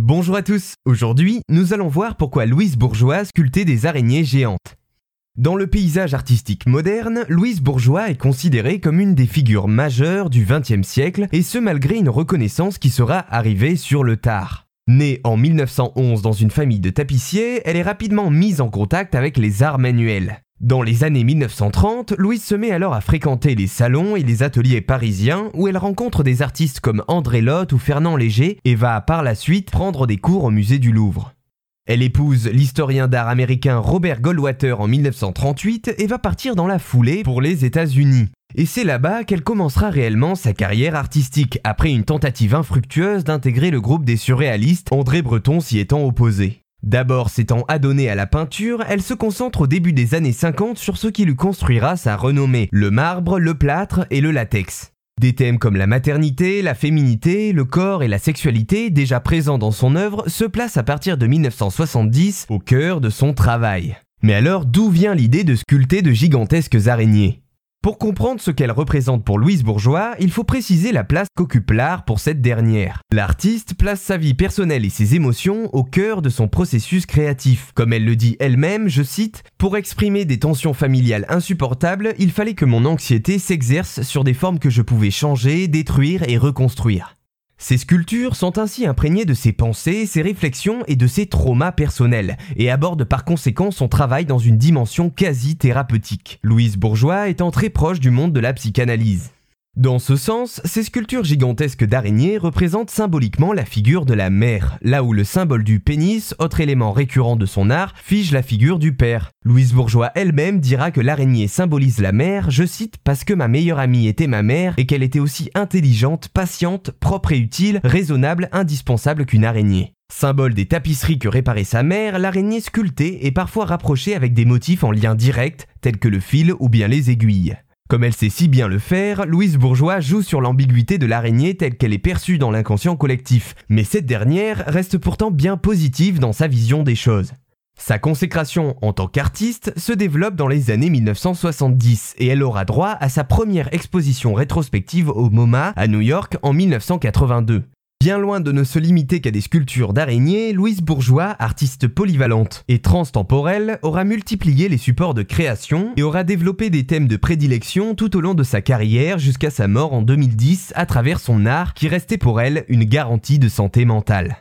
Bonjour à tous, aujourd'hui nous allons voir pourquoi Louise Bourgeois sculptait des araignées géantes. Dans le paysage artistique moderne, Louise Bourgeois est considérée comme une des figures majeures du XXe siècle, et ce malgré une reconnaissance qui sera arrivée sur le tard. Née en 1911 dans une famille de tapissiers, elle est rapidement mise en contact avec les arts manuels. Dans les années 1930, Louise se met alors à fréquenter les salons et les ateliers parisiens où elle rencontre des artistes comme André Lotte ou Fernand Léger et va par la suite prendre des cours au musée du Louvre. Elle épouse l'historien d'art américain Robert Goldwater en 1938 et va partir dans la foulée pour les États-Unis. Et c'est là-bas qu'elle commencera réellement sa carrière artistique, après une tentative infructueuse d'intégrer le groupe des surréalistes, André Breton s'y étant opposé. D'abord s'étant adonnée à la peinture, elle se concentre au début des années 50 sur ce qui lui construira sa renommée, le marbre, le plâtre et le latex. Des thèmes comme la maternité, la féminité, le corps et la sexualité, déjà présents dans son œuvre, se placent à partir de 1970 au cœur de son travail. Mais alors d'où vient l'idée de sculpter de gigantesques araignées? Pour comprendre ce qu'elle représente pour Louise Bourgeois, il faut préciser la place qu'occupe l'art pour cette dernière. L'artiste place sa vie personnelle et ses émotions au cœur de son processus créatif. Comme elle le dit elle-même, je cite, Pour exprimer des tensions familiales insupportables, il fallait que mon anxiété s'exerce sur des formes que je pouvais changer, détruire et reconstruire. Ces sculptures sont ainsi imprégnées de ses pensées, ses réflexions et de ses traumas personnels, et abordent par conséquent son travail dans une dimension quasi thérapeutique. Louise Bourgeois étant très proche du monde de la psychanalyse. Dans ce sens, ces sculptures gigantesques d'araignées représentent symboliquement la figure de la mère, là où le symbole du pénis, autre élément récurrent de son art, fige la figure du père. Louise Bourgeois elle-même dira que l'araignée symbolise la mère, je cite, parce que ma meilleure amie était ma mère et qu'elle était aussi intelligente, patiente, propre et utile, raisonnable, indispensable qu'une araignée. Symbole des tapisseries que réparait sa mère, l'araignée sculptée est parfois rapprochée avec des motifs en lien direct, tels que le fil ou bien les aiguilles. Comme elle sait si bien le faire, Louise Bourgeois joue sur l'ambiguïté de l'araignée telle qu'elle est perçue dans l'inconscient collectif, mais cette dernière reste pourtant bien positive dans sa vision des choses. Sa consécration en tant qu'artiste se développe dans les années 1970 et elle aura droit à sa première exposition rétrospective au MoMA à New York en 1982. Bien loin de ne se limiter qu'à des sculptures d'araignées, Louise Bourgeois, artiste polyvalente et transtemporelle, aura multiplié les supports de création et aura développé des thèmes de prédilection tout au long de sa carrière jusqu'à sa mort en 2010 à travers son art qui restait pour elle une garantie de santé mentale.